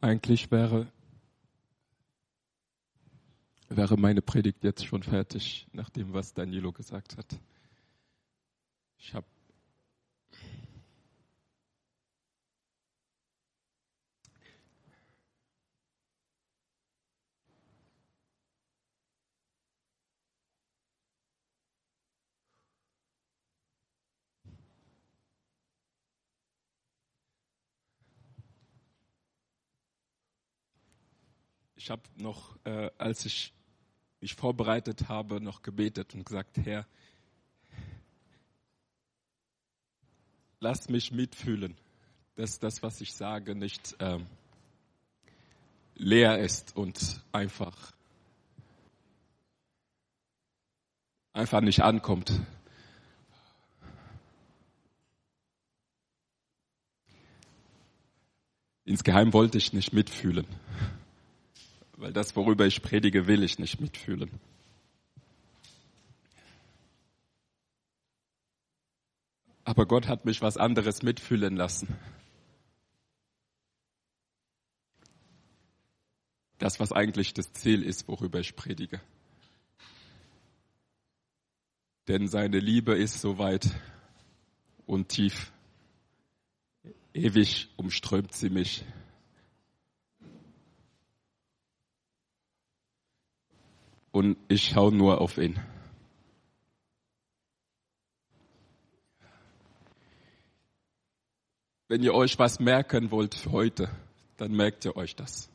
Eigentlich wäre, wäre meine Predigt jetzt schon fertig, nach dem, was Danilo gesagt hat. Ich habe ich habe noch, äh, als ich mich vorbereitet habe, noch gebetet und gesagt, Herr, lass mich mitfühlen, dass das, was ich sage, nicht ähm, leer ist und einfach, einfach nicht ankommt. Insgeheim wollte ich nicht mitfühlen weil das, worüber ich predige, will ich nicht mitfühlen. Aber Gott hat mich was anderes mitfühlen lassen. Das, was eigentlich das Ziel ist, worüber ich predige. Denn seine Liebe ist so weit und tief. Ewig umströmt sie mich. Und ich schaue nur auf ihn. Wenn ihr euch was merken wollt für heute, dann merkt ihr euch das.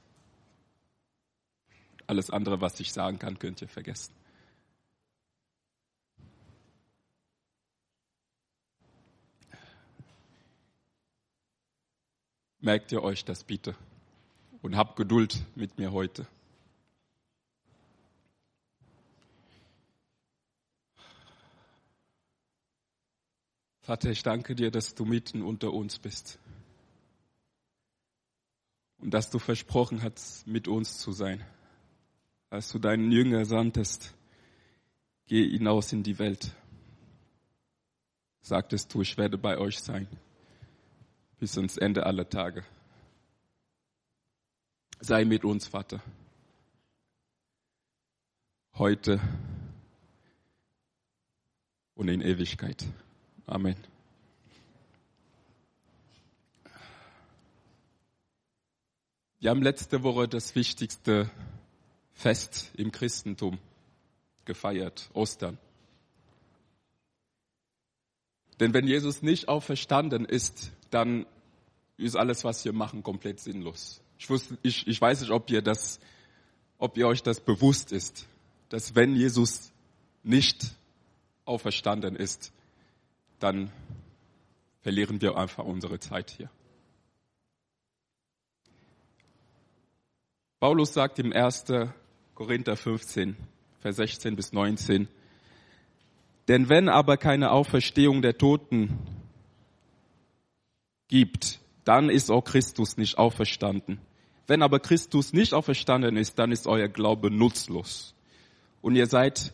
Alles andere, was ich sagen kann, könnt ihr vergessen. Merkt ihr euch das bitte und habt Geduld mit mir heute. Vater, ich danke dir, dass du mitten unter uns bist. Und dass du versprochen hast, mit uns zu sein. Als du deinen Jünger sandtest, geh hinaus in die Welt. Sagtest du, ich werde bei euch sein. Bis ans Ende aller Tage. Sei mit uns, Vater. Heute und in Ewigkeit. Amen. Wir haben letzte Woche das wichtigste Fest im Christentum gefeiert, Ostern. Denn wenn Jesus nicht auferstanden ist, dann ist alles, was wir machen, komplett sinnlos. Ich, wusste, ich, ich weiß nicht, ob ihr, das, ob ihr euch das bewusst ist, dass wenn Jesus nicht auferstanden ist, dann verlieren wir einfach unsere Zeit hier. Paulus sagt im 1. Korinther 15, Vers 16 bis 19, denn wenn aber keine Auferstehung der Toten gibt, dann ist auch Christus nicht auferstanden. Wenn aber Christus nicht auferstanden ist, dann ist euer Glaube nutzlos. Und ihr seid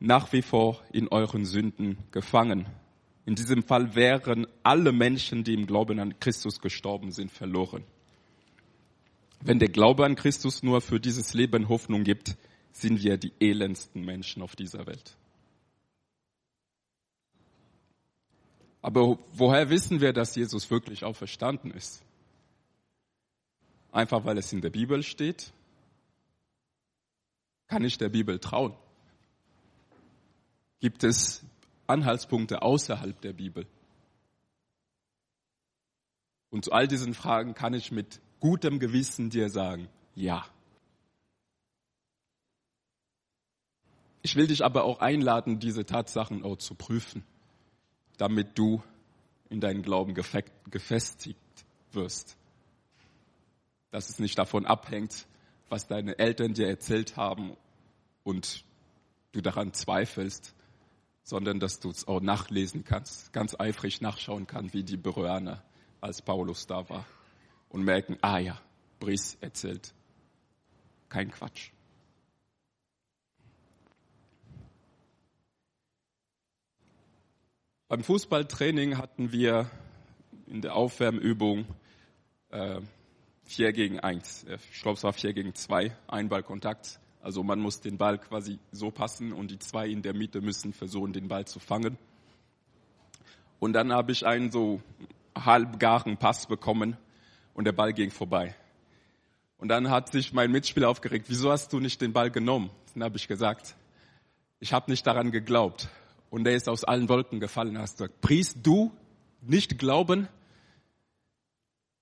nach wie vor in euren Sünden gefangen. In diesem Fall wären alle Menschen, die im Glauben an Christus gestorben sind, verloren. Wenn der Glaube an Christus nur für dieses Leben Hoffnung gibt, sind wir die elendsten Menschen auf dieser Welt. Aber woher wissen wir, dass Jesus wirklich auferstanden ist? Einfach weil es in der Bibel steht? Kann ich der Bibel trauen? Gibt es Anhaltspunkte außerhalb der Bibel? Und zu all diesen Fragen kann ich mit gutem Gewissen dir sagen, ja. Ich will dich aber auch einladen, diese Tatsachen auch zu prüfen, damit du in deinen Glauben gefestigt wirst. Dass es nicht davon abhängt, was deine Eltern dir erzählt haben und du daran zweifelst, sondern dass du es auch nachlesen kannst, ganz eifrig nachschauen kannst, wie die Beröaner, als Paulus da war und merken, ah ja, Brice erzählt. Kein Quatsch. Beim Fußballtraining hatten wir in der Aufwärmübung äh, 4 gegen 1. Ich glaube, es war 4 gegen 2, Einballkontakt. Also man muss den Ball quasi so passen und die zwei in der Mitte müssen versuchen, den Ball zu fangen. Und dann habe ich einen so halbgaren Pass bekommen und der Ball ging vorbei. Und dann hat sich mein Mitspieler aufgeregt, wieso hast du nicht den Ball genommen? Dann habe ich gesagt, ich habe nicht daran geglaubt. Und er ist aus allen Wolken gefallen. Hast du gesagt, Priest, du nicht glauben?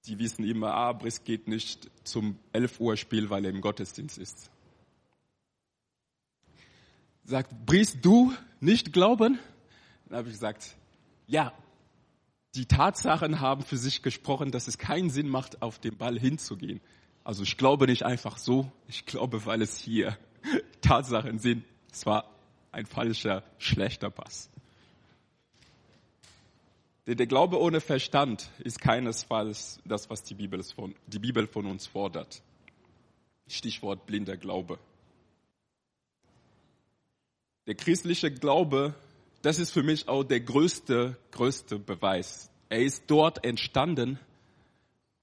Die wissen immer, ah, Briss geht nicht zum 11 Uhr Spiel, weil er im Gottesdienst ist. Sagt, Briest, du nicht glauben? Dann habe ich gesagt, ja, die Tatsachen haben für sich gesprochen, dass es keinen Sinn macht, auf den Ball hinzugehen. Also ich glaube nicht einfach so, ich glaube, weil es hier Tatsachen sind. Es war ein falscher, schlechter Pass. Der Glaube ohne Verstand ist keinesfalls das, was die Bibel von, die Bibel von uns fordert. Stichwort blinder Glaube. Der christliche Glaube das ist für mich auch der größte, größte Beweis. Er ist dort entstanden,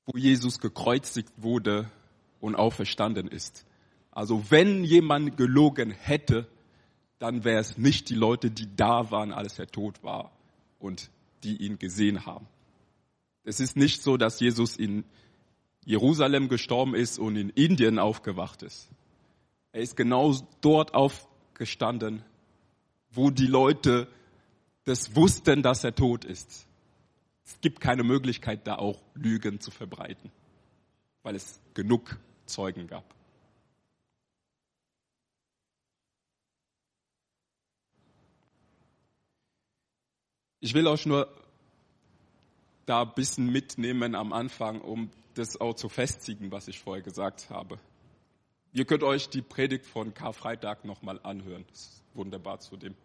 wo Jesus gekreuzigt wurde und auferstanden ist. Also wenn jemand gelogen hätte, dann wäre es nicht die Leute, die da waren, als er tot war und die ihn gesehen haben. Es ist nicht so, dass Jesus in Jerusalem gestorben ist und in Indien aufgewacht ist. Er ist genau dort aufgestanden, wo die Leute das wussten, dass er tot ist. Es gibt keine Möglichkeit, da auch Lügen zu verbreiten, weil es genug Zeugen gab. Ich will euch nur da ein bisschen mitnehmen am Anfang, um das auch zu festigen, was ich vorher gesagt habe. Ihr könnt euch die Predigt von Karfreitag nochmal anhören. Das ist wunderbar zu dem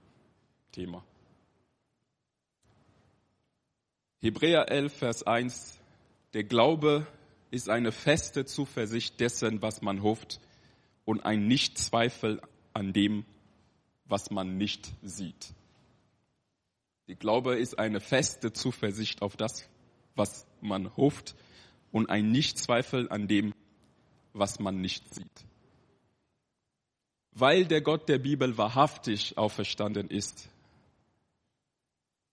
Thema. Hebräer 11, Vers 1. Der Glaube ist eine feste Zuversicht dessen, was man hofft und ein Nichtzweifel an dem, was man nicht sieht. Der Glaube ist eine feste Zuversicht auf das, was man hofft und ein Nichtzweifel an dem, was man nicht sieht. Weil der Gott der Bibel wahrhaftig auferstanden ist,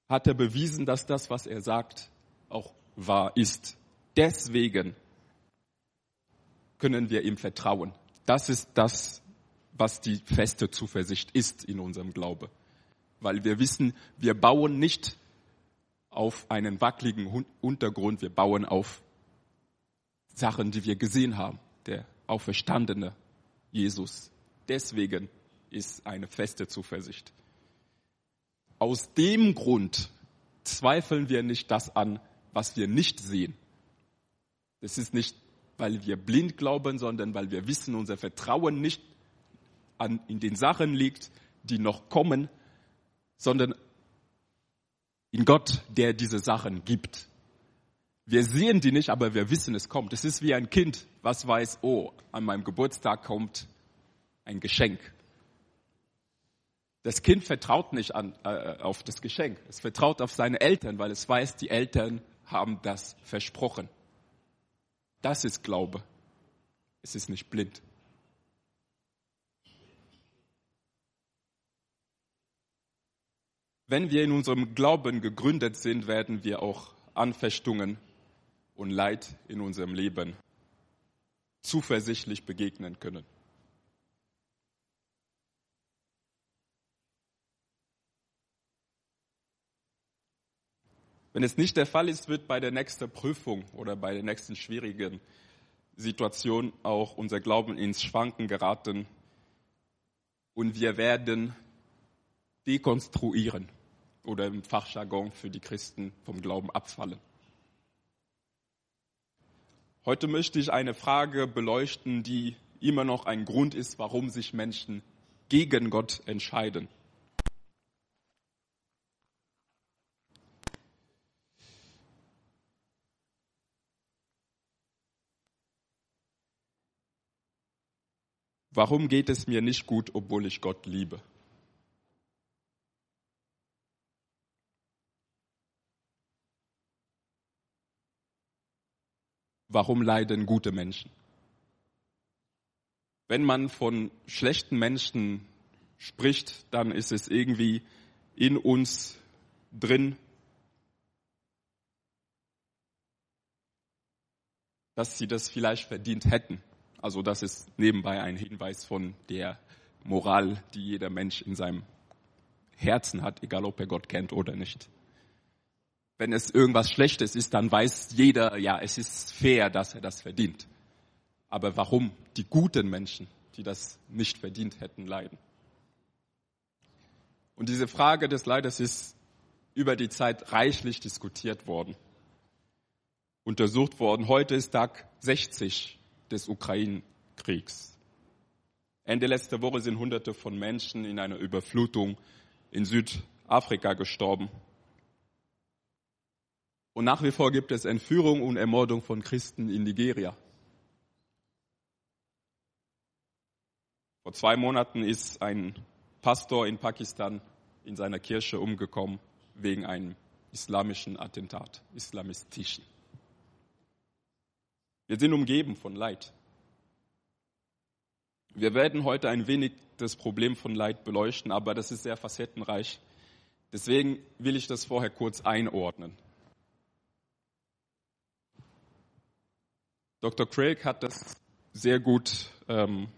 hat er bewiesen, dass das, was er sagt, auch wahr ist. Deswegen können wir ihm vertrauen. Das ist das, was die feste Zuversicht ist in unserem Glaube. Weil wir wissen, wir bauen nicht auf einen wackeligen Untergrund, wir bauen auf Sachen, die wir gesehen haben. Der auferstandene Jesus. Deswegen ist eine feste Zuversicht. Aus dem Grund zweifeln wir nicht das an, was wir nicht sehen. Das ist nicht, weil wir blind glauben, sondern weil wir wissen, unser Vertrauen nicht an, in den Sachen liegt, die noch kommen, sondern in Gott, der diese Sachen gibt. Wir sehen die nicht, aber wir wissen, es kommt. Es ist wie ein Kind, was weiß, oh, an meinem Geburtstag kommt ein Geschenk. Das Kind vertraut nicht an, äh, auf das Geschenk. Es vertraut auf seine Eltern, weil es weiß, die Eltern haben das versprochen. Das ist Glaube. Es ist nicht blind. Wenn wir in unserem Glauben gegründet sind, werden wir auch Anfechtungen und Leid in unserem Leben zuversichtlich begegnen können. Wenn es nicht der Fall ist, wird bei der nächsten Prüfung oder bei der nächsten schwierigen Situation auch unser Glauben ins Schwanken geraten und wir werden dekonstruieren oder im Fachjargon für die Christen vom Glauben abfallen. Heute möchte ich eine Frage beleuchten, die immer noch ein Grund ist, warum sich Menschen gegen Gott entscheiden. Warum geht es mir nicht gut, obwohl ich Gott liebe? warum leiden gute Menschen? Wenn man von schlechten Menschen spricht, dann ist es irgendwie in uns drin, dass sie das vielleicht verdient hätten. Also das ist nebenbei ein Hinweis von der Moral, die jeder Mensch in seinem Herzen hat, egal ob er Gott kennt oder nicht. Wenn es irgendwas Schlechtes ist, dann weiß jeder, ja, es ist fair, dass er das verdient. Aber warum die guten Menschen, die das nicht verdient hätten, leiden? Und diese Frage des Leides ist über die Zeit reichlich diskutiert worden, untersucht worden. Heute ist Tag 60 des Ukraine-Kriegs. Ende letzter Woche sind Hunderte von Menschen in einer Überflutung in Südafrika gestorben. Und nach wie vor gibt es Entführung und Ermordung von Christen in Nigeria. Vor zwei Monaten ist ein Pastor in Pakistan in seiner Kirche umgekommen wegen einem islamischen Attentat, islamistischen. Wir sind umgeben von Leid. Wir werden heute ein wenig das Problem von Leid beleuchten, aber das ist sehr facettenreich. Deswegen will ich das vorher kurz einordnen. Dr. Craig hat das sehr gut ähm,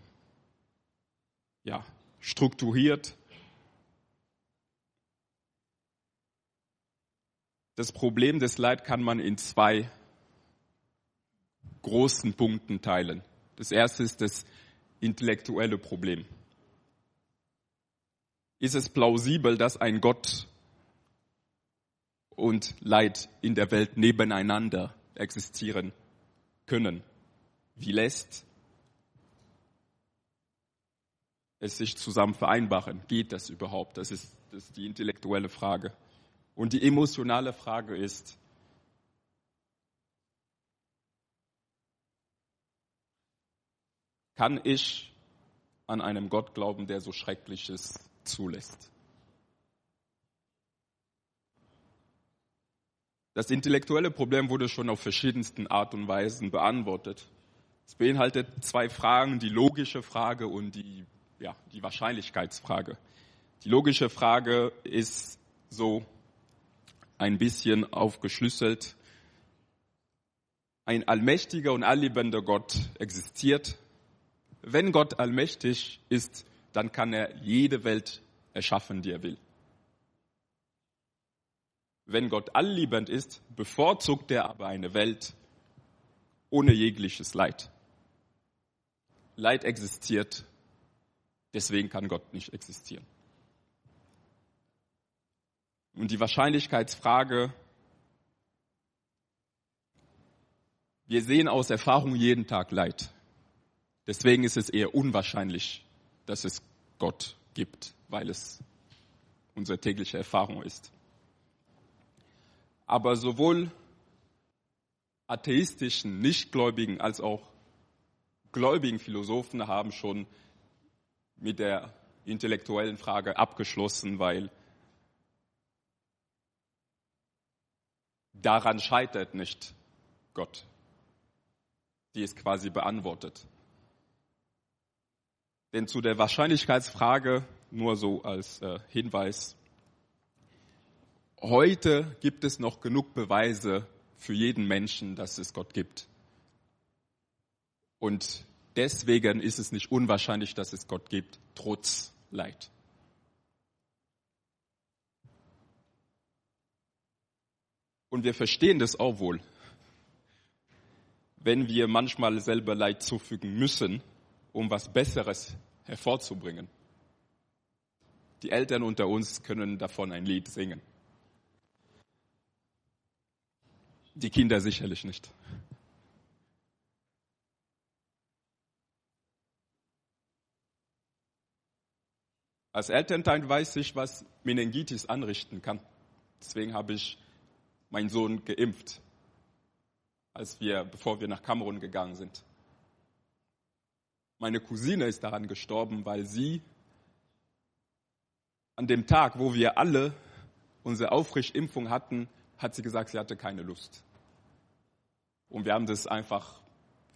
ja, strukturiert. Das Problem des Leid kann man in zwei großen Punkten teilen. Das erste ist das intellektuelle Problem. Ist es plausibel, dass ein Gott und Leid in der Welt nebeneinander existieren können? Wie lässt es sich zusammen vereinbaren? Geht das überhaupt? Das ist, das ist die intellektuelle Frage. Und die emotionale Frage ist, kann ich an einem Gott glauben, der so Schreckliches zulässt? Das intellektuelle Problem wurde schon auf verschiedensten Art und Weisen beantwortet. Es beinhaltet zwei Fragen, die logische Frage und die, ja, die Wahrscheinlichkeitsfrage. Die logische Frage ist so ein bisschen aufgeschlüsselt. Ein allmächtiger und allliebender Gott existiert. Wenn Gott allmächtig ist, dann kann er jede Welt erschaffen, die er will. Wenn Gott allliebend ist, bevorzugt er aber eine Welt ohne jegliches Leid. Leid existiert, deswegen kann Gott nicht existieren. Und die Wahrscheinlichkeitsfrage, wir sehen aus Erfahrung jeden Tag Leid. Deswegen ist es eher unwahrscheinlich, dass es Gott gibt, weil es unsere tägliche Erfahrung ist. Aber sowohl atheistischen, nichtgläubigen als auch gläubigen Philosophen haben schon mit der intellektuellen Frage abgeschlossen, weil daran scheitert nicht Gott. Die ist quasi beantwortet. Denn zu der Wahrscheinlichkeitsfrage nur so als äh, Hinweis. Heute gibt es noch genug Beweise für jeden Menschen, dass es Gott gibt. Und deswegen ist es nicht unwahrscheinlich, dass es Gott gibt, trotz Leid. Und wir verstehen das auch wohl, wenn wir manchmal selber Leid zufügen müssen, um was Besseres hervorzubringen. Die Eltern unter uns können davon ein Lied singen. Die Kinder sicherlich nicht. Als Elternteil weiß ich, was Meningitis anrichten kann. Deswegen habe ich meinen Sohn geimpft, als wir, bevor wir nach Kamerun gegangen sind. Meine Cousine ist daran gestorben, weil sie an dem Tag, wo wir alle unsere Auffrischimpfung hatten, hat sie gesagt, sie hatte keine Lust. Und wir haben das einfach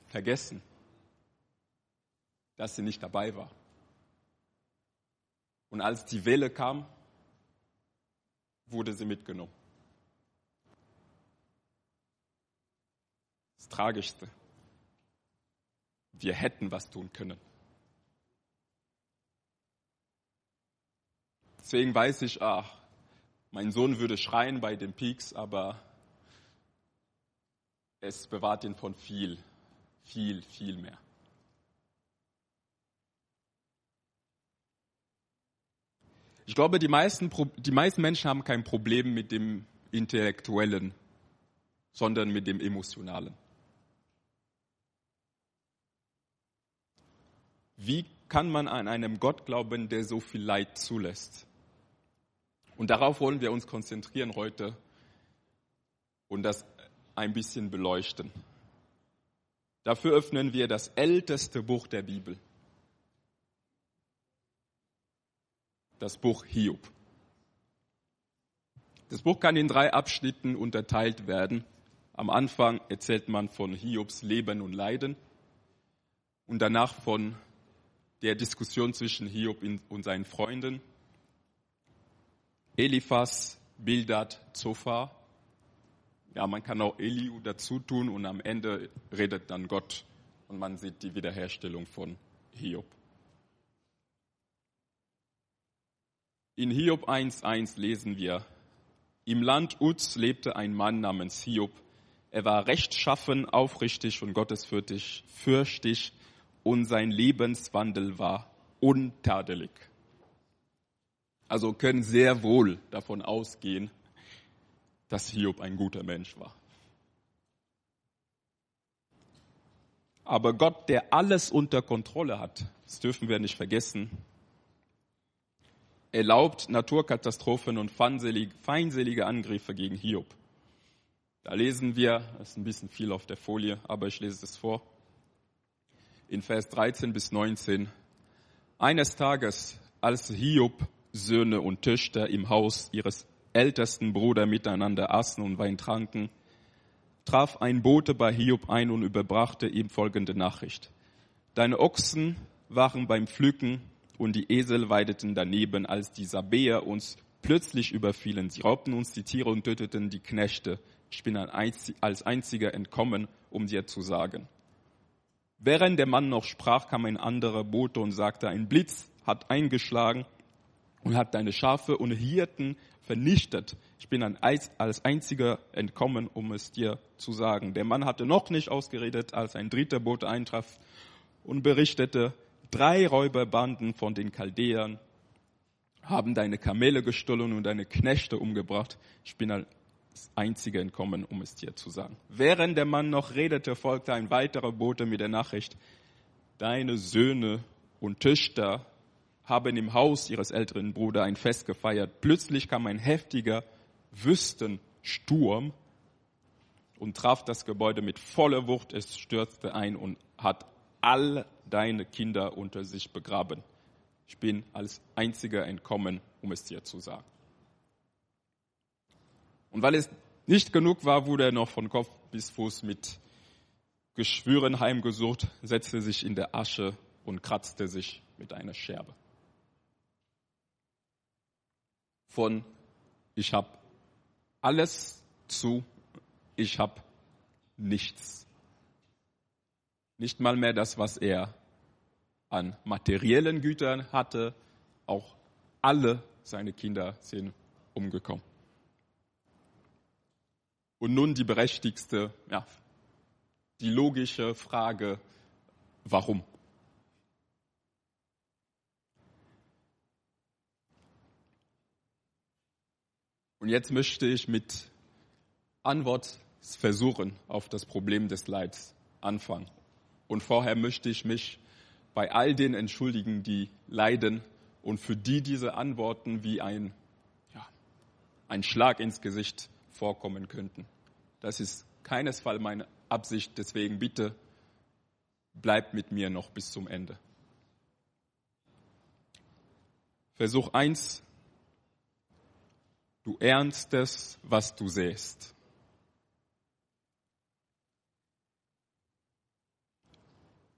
vergessen, dass sie nicht dabei war. Und als die Welle kam, wurde sie mitgenommen. Das Tragischste. Wir hätten was tun können. Deswegen weiß ich, ach, mein Sohn würde schreien bei den Peaks, aber es bewahrt ihn von viel, viel, viel mehr. Ich glaube, die meisten, die meisten Menschen haben kein Problem mit dem Intellektuellen, sondern mit dem Emotionalen. Wie kann man an einem Gott glauben, der so viel Leid zulässt? Und darauf wollen wir uns konzentrieren heute und das ein bisschen beleuchten. Dafür öffnen wir das älteste Buch der Bibel, das Buch Hiob. Das Buch kann in drei Abschnitten unterteilt werden. Am Anfang erzählt man von Hiobs Leben und Leiden und danach von der Diskussion zwischen Hiob und seinen Freunden. Eliphas, Bildad, Zophar ja, man kann auch Eliu dazu tun und am Ende redet dann Gott und man sieht die Wiederherstellung von Hiob. In Hiob 1.1 lesen wir, im Land Uz lebte ein Mann namens Hiob. Er war rechtschaffen, aufrichtig und gottesfürchtig, fürchtig und sein Lebenswandel war untadelig. Also können sehr wohl davon ausgehen, dass Hiob ein guter Mensch war. Aber Gott, der alles unter Kontrolle hat, das dürfen wir nicht vergessen, erlaubt Naturkatastrophen und feindselige Angriffe gegen Hiob. Da lesen wir, das ist ein bisschen viel auf der Folie, aber ich lese es vor, in Vers 13 bis 19. Eines Tages, als Hiob Söhne und Töchter im Haus ihres ältesten Bruder miteinander aßen und Wein tranken, traf ein Bote bei Hiob ein und überbrachte ihm folgende Nachricht. Deine Ochsen waren beim Pflücken und die Esel weideten daneben, als die Sabäer uns plötzlich überfielen. Sie raubten uns die Tiere und töteten die Knechte. Ich bin als einziger entkommen, um dir zu sagen. Während der Mann noch sprach, kam ein anderer Bote und sagte, ein Blitz hat eingeschlagen und hat deine Schafe und Hirten vernichtet. Ich bin als einziger entkommen, um es dir zu sagen. Der Mann hatte noch nicht ausgeredet, als ein dritter Bote eintraf und berichtete, drei Räuberbanden von den Chaldäern haben deine Kamele gestohlen und deine Knechte umgebracht. Ich bin als einziger entkommen, um es dir zu sagen. Während der Mann noch redete, folgte ein weiterer Bote mit der Nachricht, deine Söhne und Töchter haben im Haus ihres älteren Bruders ein Fest gefeiert. Plötzlich kam ein heftiger Wüstensturm und traf das Gebäude mit voller Wucht. Es stürzte ein und hat all deine Kinder unter sich begraben. Ich bin als einziger entkommen, um es dir zu sagen. Und weil es nicht genug war, wurde er noch von Kopf bis Fuß mit Geschwüren heimgesucht, setzte sich in der Asche und kratzte sich mit einer Scherbe. von ich habe alles zu, ich habe nichts. Nicht mal mehr das, was er an materiellen Gütern hatte, auch alle seine Kinder sind umgekommen. Und nun die berechtigste, ja, die logische Frage, warum? Und jetzt möchte ich mit Antwortversuchen auf das Problem des Leids anfangen. Und vorher möchte ich mich bei all den entschuldigen, die leiden und für die diese Antworten wie ein, ja, ein Schlag ins Gesicht vorkommen könnten. Das ist keinesfalls meine Absicht, deswegen bitte bleibt mit mir noch bis zum Ende. Versuch eins Du ernstest, was du sähst.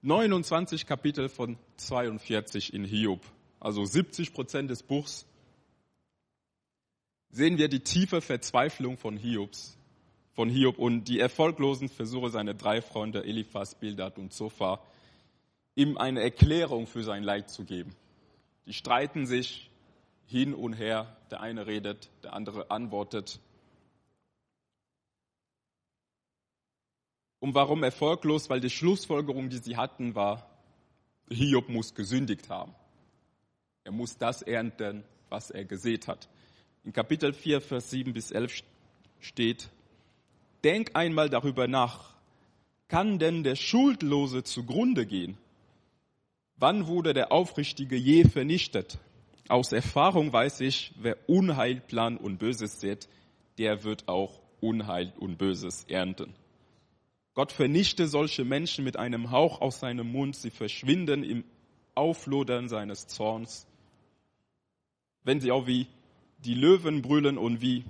29 Kapitel von 42 in Hiob, also 70 Prozent des Buchs, sehen wir die tiefe Verzweiflung von Hiobs, von Hiob und die erfolglosen Versuche seiner drei Freunde Eliphas, Bildad und Zophar, ihm eine Erklärung für sein Leid zu geben. Die streiten sich hin und her, der eine redet, der andere antwortet. Und warum erfolglos? Weil die Schlussfolgerung, die sie hatten, war, Hiob muss gesündigt haben. Er muss das ernten, was er gesät hat. In Kapitel 4, Vers 7 bis 11 steht, Denk einmal darüber nach, kann denn der Schuldlose zugrunde gehen? Wann wurde der Aufrichtige je vernichtet? Aus Erfahrung weiß ich, wer Unheil plant und Böses sät, der wird auch Unheil und Böses ernten. Gott vernichte solche Menschen mit einem Hauch aus seinem Mund. Sie verschwinden im Auflodern seines Zorns. Wenn sie auch wie die Löwen brüllen und wie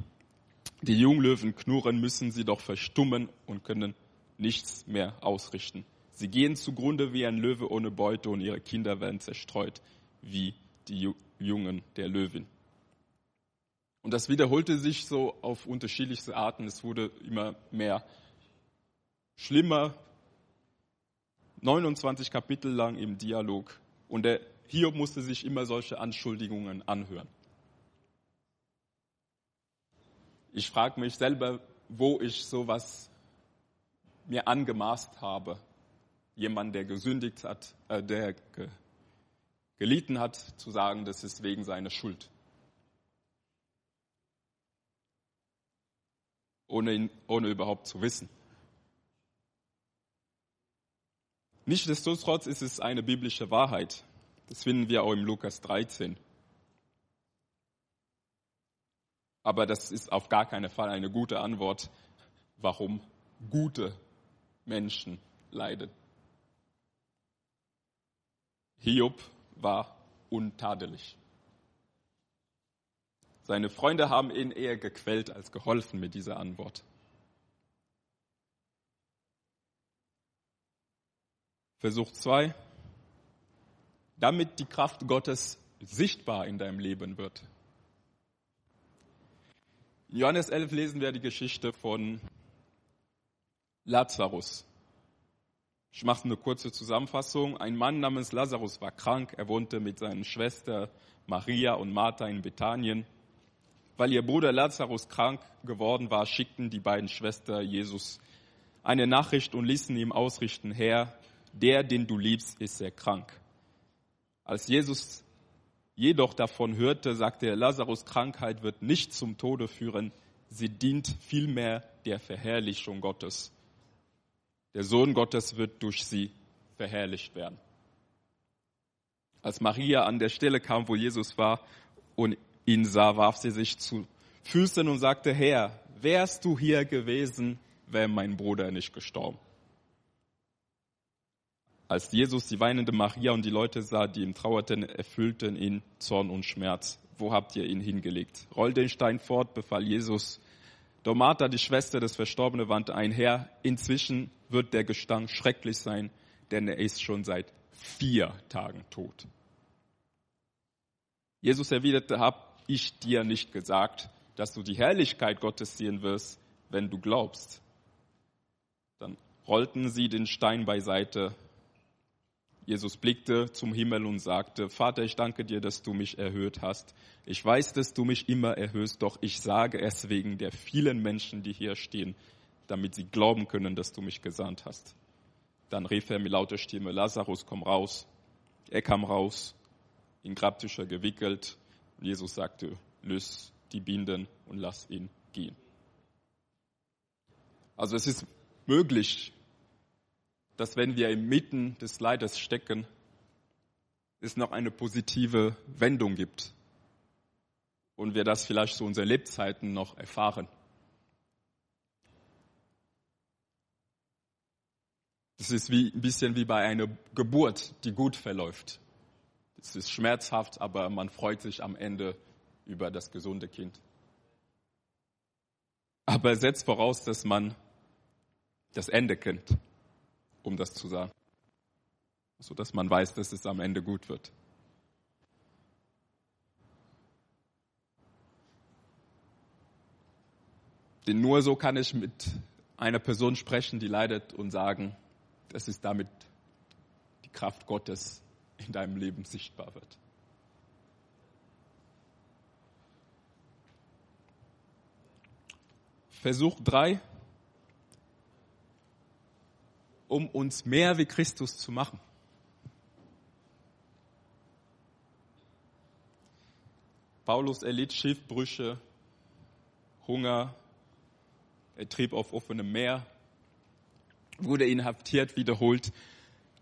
die Junglöwen knurren, müssen sie doch verstummen und können nichts mehr ausrichten. Sie gehen zugrunde wie ein Löwe ohne Beute und ihre Kinder werden zerstreut wie die Jungen der Löwin. Und das wiederholte sich so auf unterschiedlichste Arten. Es wurde immer mehr schlimmer, 29 Kapitel lang im Dialog. Und der Hiob musste sich immer solche Anschuldigungen anhören. Ich frage mich selber, wo ich sowas mir angemaßt habe. Jemand, der gesündigt hat, äh, der ge gelitten hat, zu sagen, das ist wegen seiner Schuld. Ohne, ihn, ohne überhaupt zu wissen. Nichtsdestotrotz ist es eine biblische Wahrheit. Das finden wir auch im Lukas 13. Aber das ist auf gar keinen Fall eine gute Antwort, warum gute Menschen leiden. Hiob war untadelig. Seine Freunde haben ihn eher gequält als geholfen mit dieser Antwort. Versuch 2. Damit die Kraft Gottes sichtbar in deinem Leben wird. In Johannes 11 lesen wir die Geschichte von Lazarus. Ich mache eine kurze Zusammenfassung. Ein Mann namens Lazarus war krank. Er wohnte mit seinen Schwestern Maria und Martha in Bethanien. Weil ihr Bruder Lazarus krank geworden war, schickten die beiden Schwestern Jesus eine Nachricht und ließen ihm ausrichten, Herr, der, den du liebst, ist sehr krank. Als Jesus jedoch davon hörte, sagte er, Lazarus Krankheit wird nicht zum Tode führen, sie dient vielmehr der Verherrlichung Gottes. Der Sohn Gottes wird durch sie verherrlicht werden. Als Maria an der Stelle kam, wo Jesus war und ihn sah, warf sie sich zu Füßen und sagte, Herr, wärst du hier gewesen, wäre mein Bruder nicht gestorben. Als Jesus die weinende Maria und die Leute sah, die ihm trauerten, erfüllten ihn Zorn und Schmerz. Wo habt ihr ihn hingelegt? Roll den Stein fort, befahl Jesus. Doch Martha, die Schwester des Verstorbenen, wandte ein, Herr, inzwischen wird der Gestank schrecklich sein, denn er ist schon seit vier Tagen tot. Jesus erwiderte, hab ich dir nicht gesagt, dass du die Herrlichkeit Gottes sehen wirst, wenn du glaubst? Dann rollten sie den Stein beiseite Jesus blickte zum Himmel und sagte, Vater, ich danke dir, dass du mich erhöht hast. Ich weiß, dass du mich immer erhöhst, doch ich sage es wegen der vielen Menschen, die hier stehen, damit sie glauben können, dass du mich gesandt hast. Dann rief er mit lauter Stimme, Lazarus, komm raus. Er kam raus, in Grabtücher gewickelt. Und Jesus sagte, löse die Binden und lass ihn gehen. Also es ist möglich, dass wenn wir inmitten des Leides stecken, es noch eine positive Wendung gibt und wir das vielleicht zu unseren Lebzeiten noch erfahren. Das ist wie, ein bisschen wie bei einer Geburt, die gut verläuft. Es ist schmerzhaft, aber man freut sich am Ende über das gesunde Kind. Aber setzt voraus, dass man das Ende kennt um das zu sagen. so dass man weiß, dass es am Ende gut wird. Denn nur so kann ich mit einer Person sprechen, die leidet und sagen, dass es damit die Kraft Gottes in deinem Leben sichtbar wird. Versuch drei, um uns mehr wie Christus zu machen. Paulus erlitt Schiffbrüche, Hunger, er trieb auf offenem Meer, wurde inhaftiert, wiederholt,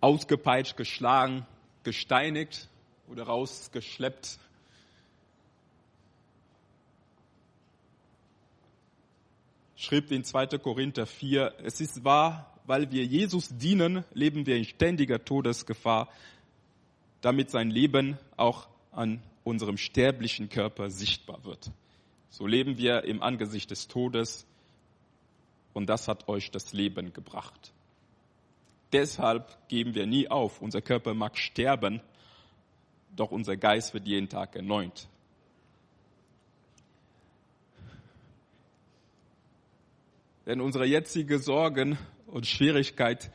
ausgepeitscht, geschlagen, gesteinigt oder rausgeschleppt. Schrieb in 2. Korinther 4, es ist wahr, weil wir Jesus dienen, leben wir in ständiger Todesgefahr, damit sein Leben auch an unserem sterblichen Körper sichtbar wird. So leben wir im Angesicht des Todes, und das hat euch das Leben gebracht. Deshalb geben wir nie auf. Unser Körper mag sterben, doch unser Geist wird jeden Tag erneuert. Denn unsere jetzigen Sorgen und Schwierigkeit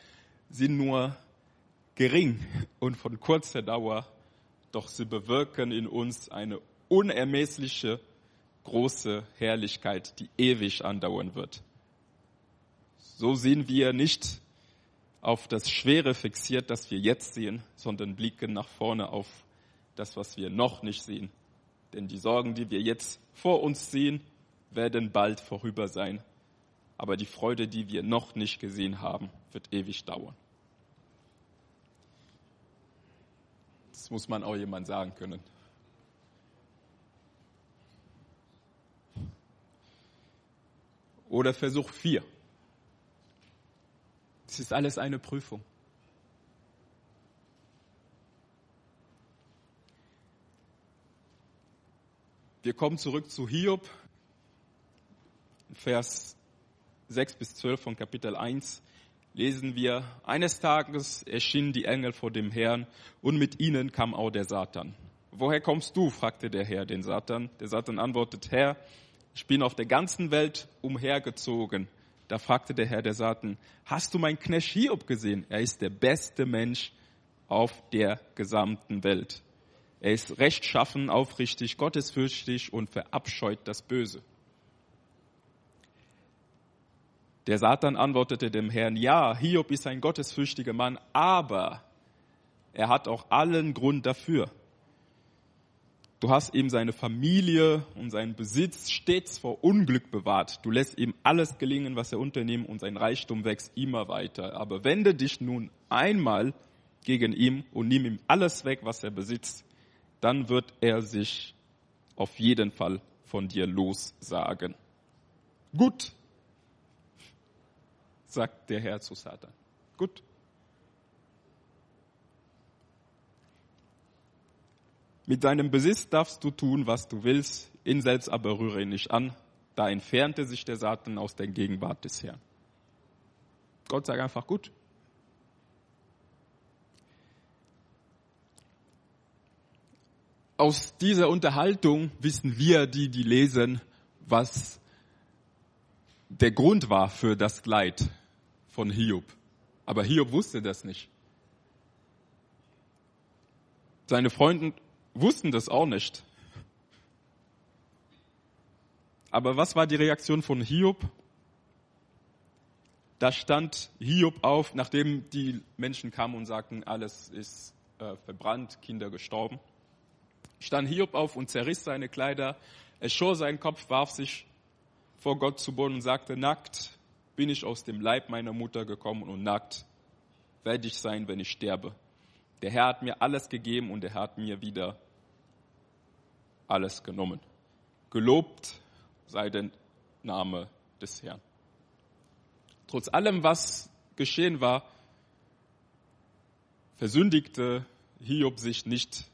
sind nur gering und von kurzer Dauer, doch sie bewirken in uns eine unermessliche große Herrlichkeit, die ewig andauern wird. So sehen wir nicht auf das Schwere fixiert, das wir jetzt sehen, sondern blicken nach vorne auf das, was wir noch nicht sehen. Denn die Sorgen, die wir jetzt vor uns sehen, werden bald vorüber sein. Aber die Freude, die wir noch nicht gesehen haben, wird ewig dauern. Das muss man auch jemand sagen können. Oder Versuch 4. Es ist alles eine Prüfung. Wir kommen zurück zu Hiob, Vers 6 bis 12 von Kapitel 1 lesen wir, eines Tages erschienen die Engel vor dem Herrn und mit ihnen kam auch der Satan. Woher kommst du? fragte der Herr den Satan. Der Satan antwortet, Herr, ich bin auf der ganzen Welt umhergezogen da fragte der Herr der Satan, hast du mein Knecht Hiob gesehen? Er ist der beste Mensch auf der gesamten Welt. Er ist rechtschaffen, aufrichtig, gottesfürchtig und verabscheut das Böse. Der Satan antwortete dem Herrn, ja, Hiob ist ein gottesfürchtiger Mann, aber er hat auch allen Grund dafür. Du hast ihm seine Familie und seinen Besitz stets vor Unglück bewahrt. Du lässt ihm alles gelingen, was er unternimmt und sein Reichtum wächst immer weiter. Aber wende dich nun einmal gegen ihn und nimm ihm alles weg, was er besitzt. Dann wird er sich auf jeden Fall von dir lossagen. Gut, sagt der Herr zu Satan. Gut. Mit deinem Besitz darfst du tun, was du willst, ihn selbst aber rühre ihn nicht an. Da entfernte sich der Satan aus der Gegenwart des Herrn. Gott sagt einfach gut. Aus dieser Unterhaltung wissen wir, die die lesen, was der Grund war für das Leid von Hiob. Aber Hiob wusste das nicht. Seine Freunde wussten das auch nicht. Aber was war die Reaktion von Hiob? Da stand Hiob auf, nachdem die Menschen kamen und sagten, alles ist äh, verbrannt, Kinder gestorben. Stand Hiob auf und zerriss seine Kleider, er schor seinen Kopf, warf sich vor Gott zu Boden und sagte, nackt bin ich aus dem Leib meiner Mutter gekommen und nackt werde ich sein, wenn ich sterbe. Der Herr hat mir alles gegeben und er hat mir wieder alles genommen. Gelobt sei der Name des Herrn. Trotz allem, was geschehen war, versündigte Hiob sich nicht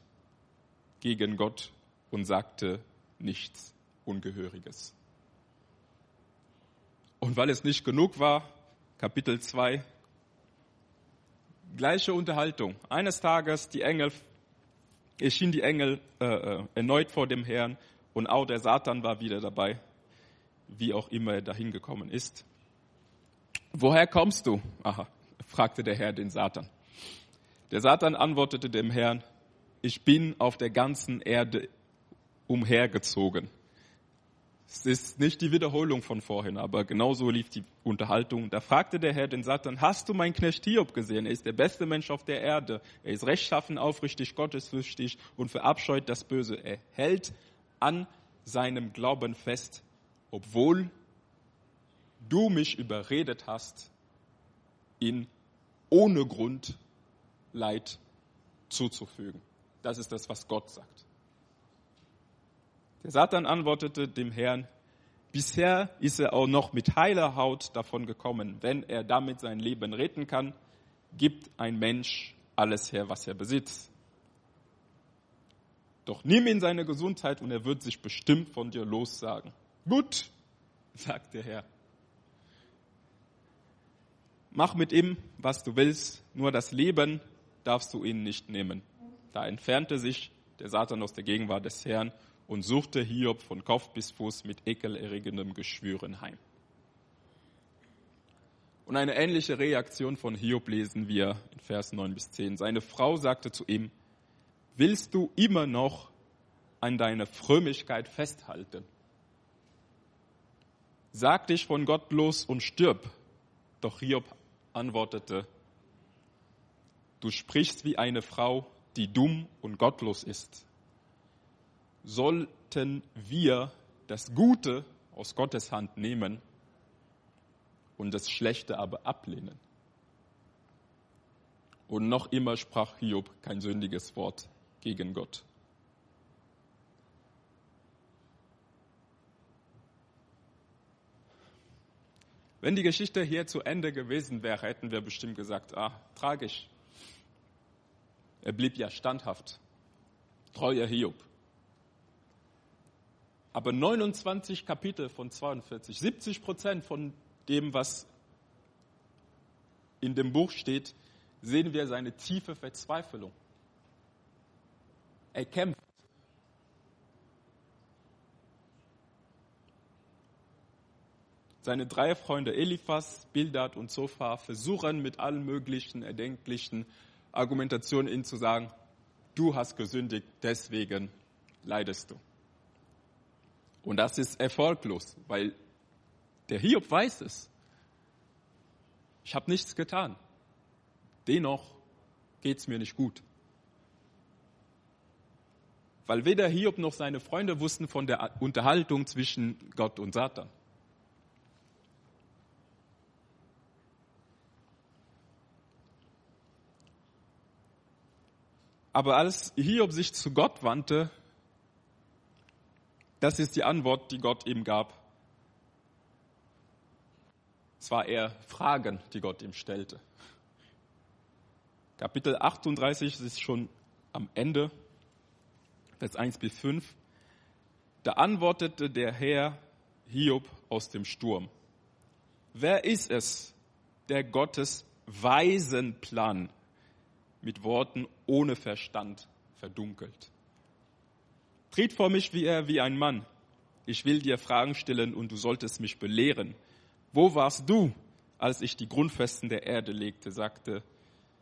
gegen Gott und sagte nichts Ungehöriges. Und weil es nicht genug war, Kapitel 2, Gleiche Unterhaltung. Eines Tages die Engel, erschien die Engel äh, äh, erneut vor dem Herrn und auch der Satan war wieder dabei, wie auch immer er dahin gekommen ist. Woher kommst du? Aha, fragte der Herr den Satan. Der Satan antwortete dem Herrn, ich bin auf der ganzen Erde umhergezogen. Es ist nicht die Wiederholung von vorhin, aber genauso lief die Unterhaltung. Da fragte der Herr den Satan, hast du meinen Knecht Hiob gesehen? Er ist der beste Mensch auf der Erde. Er ist rechtschaffen, aufrichtig, gottesfürchtig und verabscheut das Böse. Er hält an seinem Glauben fest, obwohl du mich überredet hast, ihn ohne Grund Leid zuzufügen. Das ist das, was Gott sagt. Der Satan antwortete dem Herrn, bisher ist er auch noch mit heiler Haut davon gekommen. Wenn er damit sein Leben retten kann, gibt ein Mensch alles her, was er besitzt. Doch nimm ihn seine Gesundheit und er wird sich bestimmt von dir lossagen. Gut, sagt der Herr. Mach mit ihm, was du willst, nur das Leben darfst du ihn nicht nehmen. Da entfernte sich der Satan aus der Gegenwart des Herrn und suchte Hiob von Kopf bis Fuß mit ekelerregendem Geschwüren heim. Und eine ähnliche Reaktion von Hiob lesen wir in Vers 9 bis 10. Seine Frau sagte zu ihm, willst du immer noch an deiner Frömmigkeit festhalten? Sag dich von Gott los und stirb. Doch Hiob antwortete, du sprichst wie eine Frau, die dumm und gottlos ist sollten wir das Gute aus Gottes Hand nehmen und das Schlechte aber ablehnen. Und noch immer sprach Hiob kein sündiges Wort gegen Gott. Wenn die Geschichte hier zu Ende gewesen wäre, hätten wir bestimmt gesagt, ah, tragisch. Er blieb ja standhaft, treuer Hiob. Aber 29 Kapitel von 42, 70 Prozent von dem, was in dem Buch steht, sehen wir seine tiefe Verzweiflung. Er kämpft. Seine drei Freunde Eliphas, Bildad und Zophar versuchen mit allen möglichen erdenklichen Argumentationen ihn zu sagen, du hast gesündigt, deswegen leidest du. Und das ist erfolglos, weil der Hiob weiß es. Ich habe nichts getan. Dennoch geht es mir nicht gut. Weil weder Hiob noch seine Freunde wussten von der Unterhaltung zwischen Gott und Satan. Aber als Hiob sich zu Gott wandte, das ist die Antwort, die Gott ihm gab. Es war eher Fragen, die Gott ihm stellte. Kapitel 38 ist schon am Ende, Vers 1 bis 5. Da antwortete der Herr Hiob aus dem Sturm. Wer ist es, der Gottes weisen Plan mit Worten ohne Verstand verdunkelt? Tritt vor mich wie er, wie ein Mann. Ich will dir Fragen stellen und du solltest mich belehren. Wo warst du, als ich die Grundfesten der Erde legte, sagte,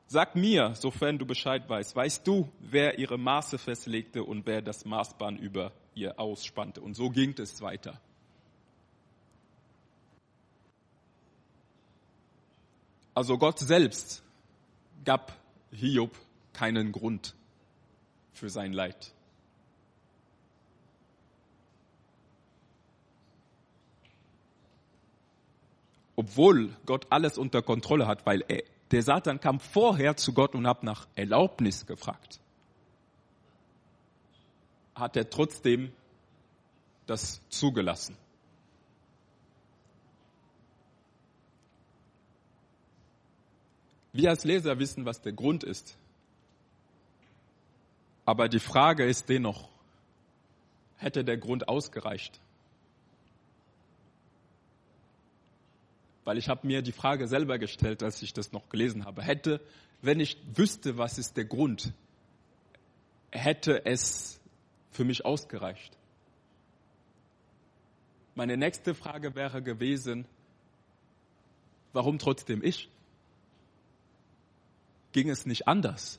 sag mir, sofern du Bescheid weißt, weißt du, wer ihre Maße festlegte und wer das Maßband über ihr ausspannte? Und so ging es weiter. Also Gott selbst gab Hiob keinen Grund für sein Leid. Obwohl Gott alles unter Kontrolle hat, weil er, der Satan kam vorher zu Gott und hat nach Erlaubnis gefragt, hat er trotzdem das zugelassen. Wir als Leser wissen, was der Grund ist. Aber die Frage ist dennoch, hätte der Grund ausgereicht? Weil ich habe mir die Frage selber gestellt, als ich das noch gelesen habe. Hätte wenn ich wüsste, was ist der Grund, hätte es für mich ausgereicht. Meine nächste Frage wäre gewesen, warum trotzdem ich? Ging es nicht anders?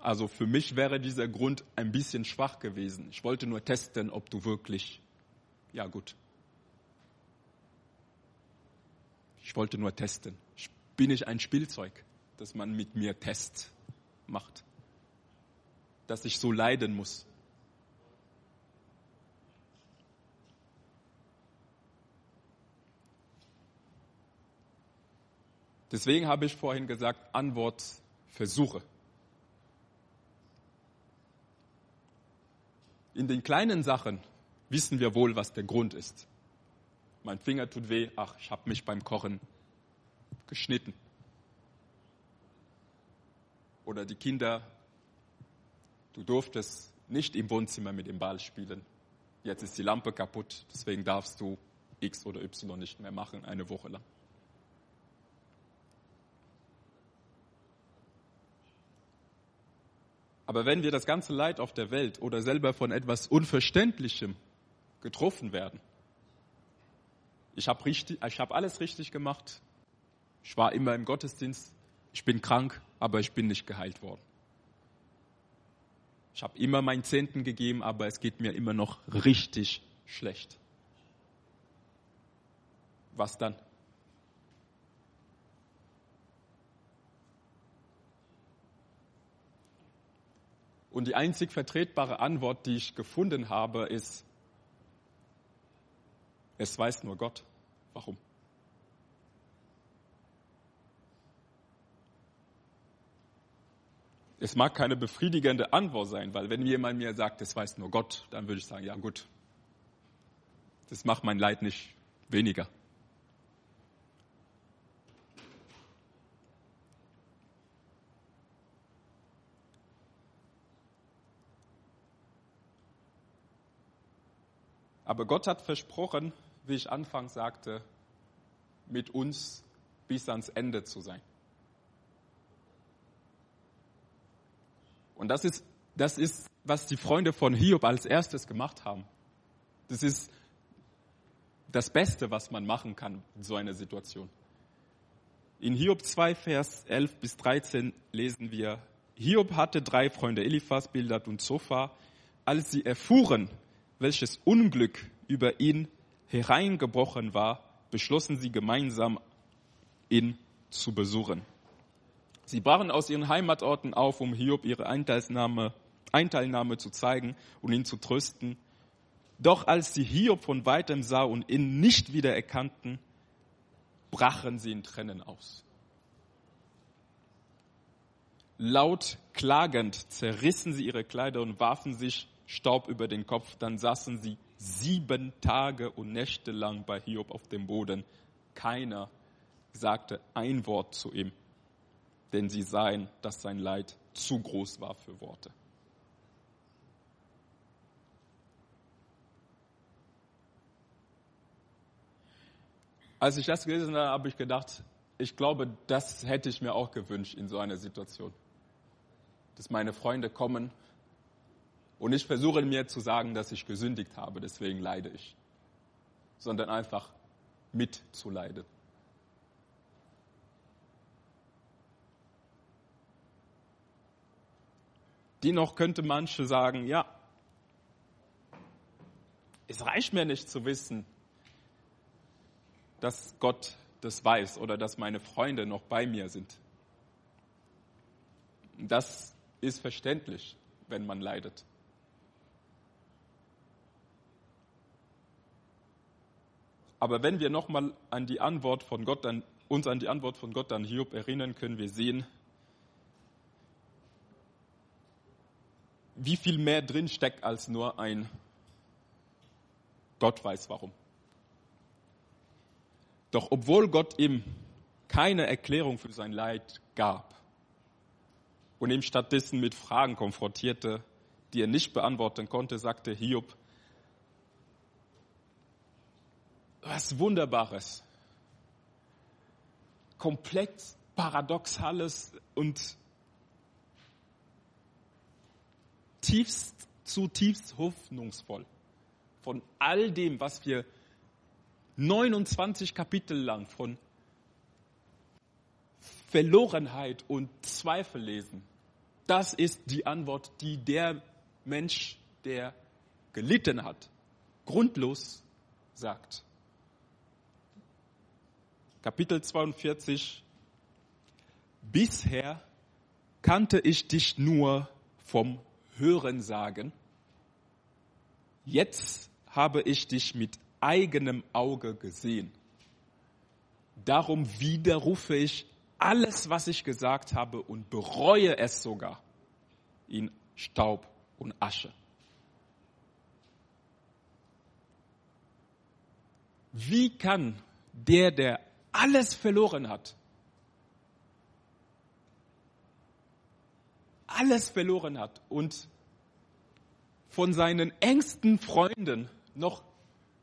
Also für mich wäre dieser Grund ein bisschen schwach gewesen. Ich wollte nur testen, ob du wirklich, ja gut. Ich wollte nur testen. Ich bin nicht ein Spielzeug, das man mit mir Test macht. Dass ich so leiden muss. Deswegen habe ich vorhin gesagt, Antwort Versuche. In den kleinen Sachen wissen wir wohl, was der Grund ist. Mein Finger tut weh, ach, ich habe mich beim Kochen geschnitten. Oder die Kinder, du durftest nicht im Wohnzimmer mit dem Ball spielen. Jetzt ist die Lampe kaputt, deswegen darfst du X oder Y nicht mehr machen, eine Woche lang. Aber wenn wir das ganze Leid auf der Welt oder selber von etwas Unverständlichem getroffen werden, ich habe hab alles richtig gemacht, ich war immer im Gottesdienst, ich bin krank, aber ich bin nicht geheilt worden. Ich habe immer meinen Zehnten gegeben, aber es geht mir immer noch richtig schlecht. Was dann? Und die einzig vertretbare Antwort, die ich gefunden habe, ist, es weiß nur Gott. Warum? Es mag keine befriedigende Antwort sein, weil wenn jemand mir sagt, es weiß nur Gott, dann würde ich sagen, ja gut, das macht mein Leid nicht weniger. Aber Gott hat versprochen, wie ich anfangs sagte, mit uns bis ans Ende zu sein. Und das ist, das ist, was die Freunde von Hiob als erstes gemacht haben. Das ist das Beste, was man machen kann in so einer Situation. In Hiob 2, Vers 11 bis 13 lesen wir, Hiob hatte drei Freunde, Eliphas, Bildad und Zophar. Als sie erfuhren, welches Unglück über ihn hereingebrochen war, beschlossen sie gemeinsam, ihn zu besuchen. Sie brachen aus ihren Heimatorten auf, um Hiob ihre Einteilnahme, Einteilnahme zu zeigen und ihn zu trösten. Doch als sie Hiob von weitem sah und ihn nicht wieder erkannten, brachen sie in Tränen aus. Laut klagend zerrissen sie ihre Kleider und warfen sich Staub über den Kopf. Dann saßen sie sieben Tage und Nächte lang bei Hiob auf dem Boden. Keiner sagte ein Wort zu ihm, denn sie sahen, dass sein Leid zu groß war für Worte. Als ich das gelesen habe, habe ich gedacht, ich glaube, das hätte ich mir auch gewünscht in so einer Situation. Dass meine Freunde kommen und ich versuche mir zu sagen, dass ich gesündigt habe, deswegen leide ich, sondern einfach mitzuleiden. Dennoch könnte manche sagen, ja, es reicht mir nicht zu wissen, dass Gott das weiß oder dass meine Freunde noch bei mir sind. Das ist verständlich, wenn man leidet. Aber wenn wir nochmal an die Antwort von Gott, an, uns an die Antwort von Gott an Hiob erinnern, können wir sehen, wie viel mehr drin steckt als nur ein Gott weiß warum. Doch obwohl Gott ihm keine Erklärung für sein Leid gab und ihm stattdessen mit Fragen konfrontierte, die er nicht beantworten konnte, sagte Hiob, was Wunderbares. Komplett paradoxales und tiefst, zutiefst hoffnungsvoll. Von all dem, was wir 29 Kapitel lang von Verlorenheit und Zweifel lesen. Das ist die Antwort, die der Mensch, der gelitten hat, grundlos sagt. Kapitel 42. Bisher kannte ich dich nur vom Hörensagen. Jetzt habe ich dich mit eigenem Auge gesehen. Darum widerrufe ich alles, was ich gesagt habe und bereue es sogar in Staub und Asche. Wie kann der, der alles verloren hat, alles verloren hat und von seinen engsten Freunden noch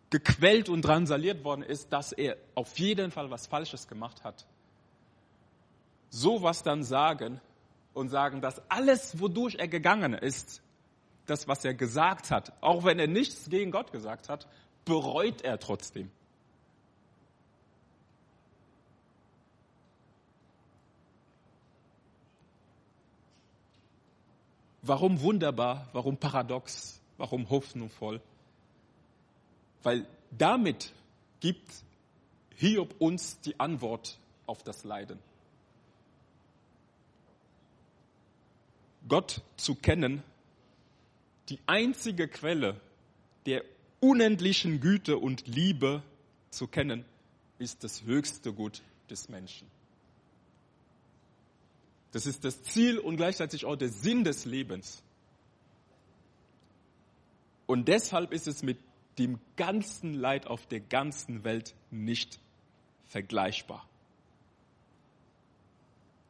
gequält und drangsaliert worden ist, dass er auf jeden Fall was Falsches gemacht hat. Sowas dann sagen und sagen, dass alles, wodurch er gegangen ist, das, was er gesagt hat, auch wenn er nichts gegen Gott gesagt hat, bereut er trotzdem. Warum wunderbar? Warum paradox? Warum hoffnungsvoll? Weil damit gibt Hiob uns die Antwort auf das Leiden. Gott zu kennen, die einzige Quelle der unendlichen Güte und Liebe zu kennen, ist das höchste Gut des Menschen. Das ist das Ziel und gleichzeitig auch der Sinn des Lebens. Und deshalb ist es mit dem ganzen Leid auf der ganzen Welt nicht vergleichbar.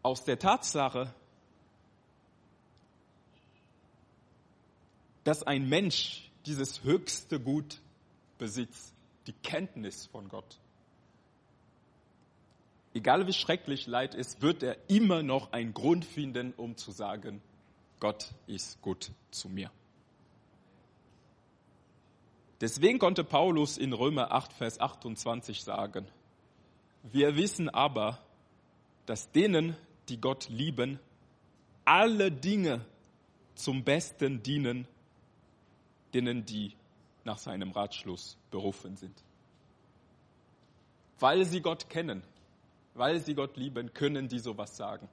Aus der Tatsache, dass ein Mensch dieses höchste Gut besitzt, die Kenntnis von Gott, egal wie schrecklich Leid ist, wird er immer noch einen Grund finden, um zu sagen, Gott ist gut zu mir. Deswegen konnte Paulus in Römer 8, Vers 28 sagen, wir wissen aber, dass denen, die Gott lieben, alle Dinge zum Besten dienen, denen die nach seinem Ratschluss berufen sind. Weil sie Gott kennen, weil sie Gott lieben, können die sowas sagen.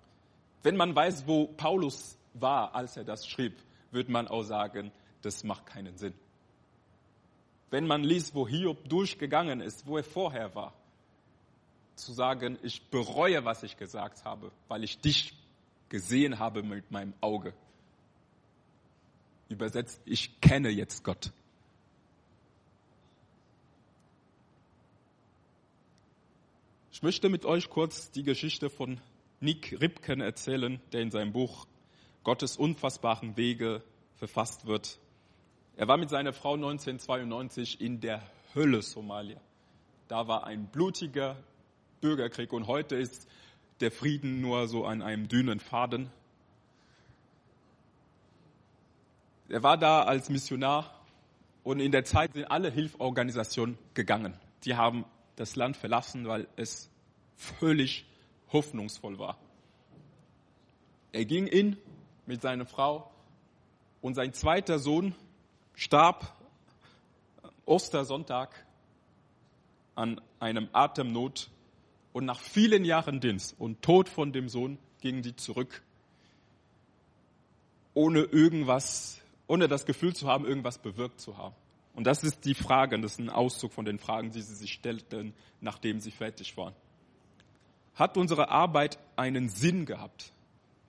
Wenn man weiß, wo Paulus war, als er das schrieb, wird man auch sagen, das macht keinen Sinn. Wenn man liest, wo Hiob durchgegangen ist, wo er vorher war, zu sagen, ich bereue, was ich gesagt habe, weil ich dich gesehen habe mit meinem Auge. Übersetzt, ich kenne jetzt Gott. Ich möchte mit euch kurz die Geschichte von Nick Ripken erzählen, der in seinem Buch Gottes unfassbaren Wege verfasst wird. Er war mit seiner Frau 1992 in der Hölle Somalia. Da war ein blutiger Bürgerkrieg und heute ist der Frieden nur so an einem dünnen Faden. Er war da als Missionar und in der Zeit sind alle Hilfsorganisationen gegangen. Die haben das Land verlassen, weil es völlig hoffnungsvoll war. Er ging in mit seiner Frau und sein zweiter Sohn starb Ostersonntag an einem Atemnot und nach vielen Jahren Dienst und Tod von dem Sohn gingen die zurück, ohne irgendwas, ohne das Gefühl zu haben, irgendwas bewirkt zu haben. Und das ist die Frage, das ist ein Auszug von den Fragen, die sie sich stellten, nachdem sie fertig waren. Hat unsere Arbeit einen Sinn gehabt?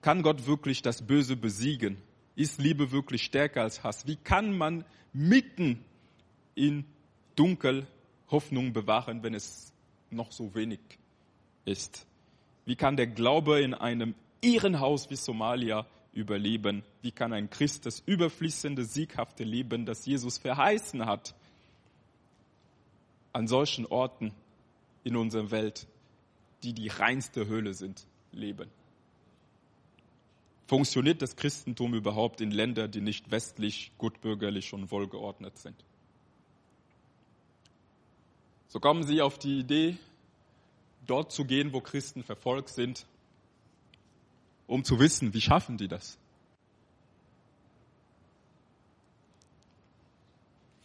Kann Gott wirklich das Böse besiegen? Ist Liebe wirklich stärker als Hass? Wie kann man mitten in Dunkel Hoffnung bewahren, wenn es noch so wenig ist? Wie kann der Glaube in einem Ehrenhaus wie Somalia überleben? Wie kann ein Christ das überfließende, sieghafte Leben, das Jesus verheißen hat, an solchen Orten in unserer Welt, die die reinste Höhle sind, leben? Funktioniert das Christentum überhaupt in Ländern, die nicht westlich, gutbürgerlich und wohlgeordnet sind? So kommen sie auf die Idee, dort zu gehen, wo Christen verfolgt sind, um zu wissen, wie schaffen die das?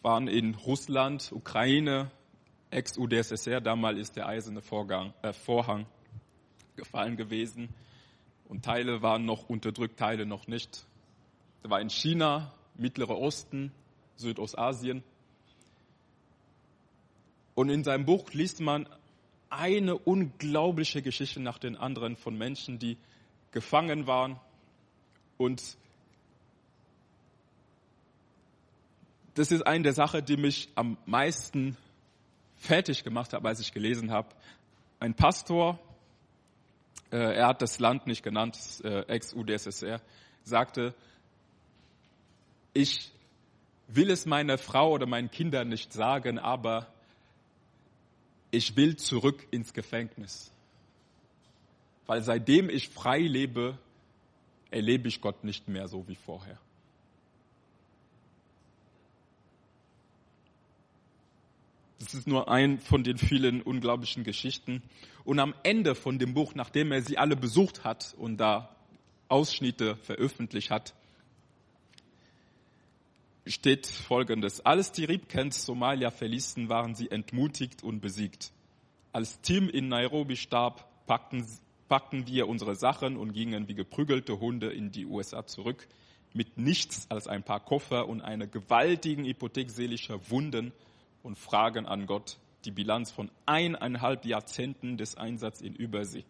Waren in Russland, Ukraine, Ex-UdSSR, damals ist der eiserne Vorgang, äh, Vorhang gefallen gewesen und Teile waren noch unterdrückt, Teile noch nicht. Da war in China, Mittlerer Osten, Südostasien. Und in seinem Buch liest man eine unglaubliche Geschichte nach den anderen von Menschen, die gefangen waren und das ist eine der Sachen, die mich am meisten fertig gemacht hat, als ich gelesen habe. Ein Pastor, äh, er hat das Land nicht genannt, äh, Ex-UdSSR, sagte, ich will es meiner Frau oder meinen Kindern nicht sagen, aber ich will zurück ins Gefängnis. Weil seitdem ich frei lebe, erlebe ich Gott nicht mehr so wie vorher. Das ist nur ein von den vielen unglaublichen Geschichten. Und am Ende von dem Buch, nachdem er sie alle besucht hat und da Ausschnitte veröffentlicht hat, steht Folgendes. Als die Ribkens Somalia verließen, waren sie entmutigt und besiegt. Als Tim in Nairobi starb, packten, packten wir unsere Sachen und gingen wie geprügelte Hunde in die USA zurück, mit nichts als ein paar Koffer und einer gewaltigen Hypothek seelischer Wunden und Fragen an Gott, die Bilanz von eineinhalb Jahrzehnten des Einsatzes in Übersee.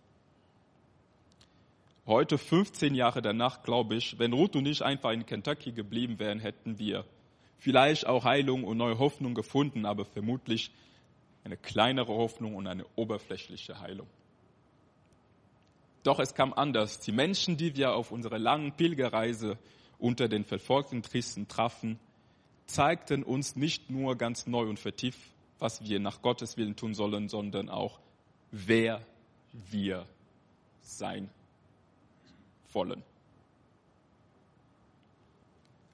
Heute, 15 Jahre danach, glaube ich, wenn Ruth und ich einfach in Kentucky geblieben wären, hätten wir vielleicht auch Heilung und neue Hoffnung gefunden, aber vermutlich eine kleinere Hoffnung und eine oberflächliche Heilung. Doch es kam anders. Die Menschen, die wir auf unserer langen Pilgerreise unter den verfolgten Christen trafen, zeigten uns nicht nur ganz neu und vertieft, was wir nach Gottes Willen tun sollen, sondern auch, wer wir sein wollen.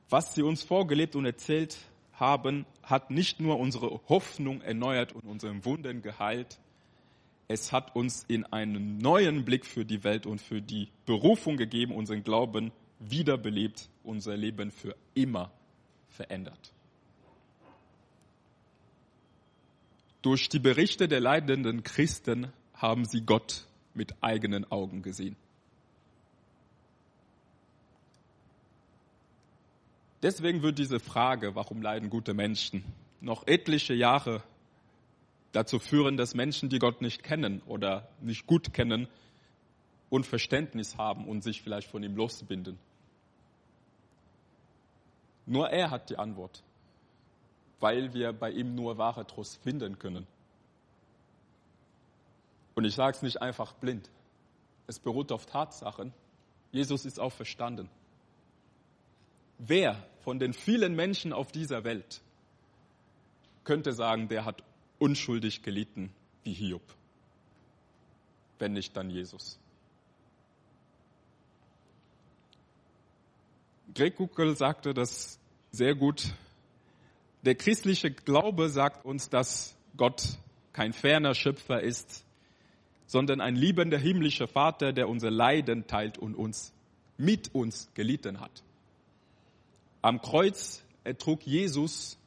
Was sie uns vorgelebt und erzählt haben, hat nicht nur unsere Hoffnung erneuert und unseren Wunden geheilt, es hat uns in einen neuen Blick für die Welt und für die Berufung gegeben, unseren Glauben wiederbelebt, unser Leben für immer verändert. Durch die Berichte der leidenden Christen haben sie Gott mit eigenen Augen gesehen. Deswegen wird diese Frage, warum leiden gute Menschen, noch etliche Jahre dazu führen, dass Menschen, die Gott nicht kennen oder nicht gut kennen, Unverständnis haben und sich vielleicht von ihm losbinden. Nur er hat die Antwort, weil wir bei ihm nur wahre Trost finden können. Und ich sage es nicht einfach blind. Es beruht auf Tatsachen. Jesus ist auch verstanden. Wer von den vielen Menschen auf dieser Welt könnte sagen, der hat unschuldig gelitten wie Hiob? Wenn nicht, dann Jesus. Greg Kuckel sagte das sehr gut. Der christliche Glaube sagt uns, dass Gott kein ferner Schöpfer ist, sondern ein liebender himmlischer Vater, der unser Leiden teilt und uns mit uns gelitten hat. Am Kreuz ertrug Jesus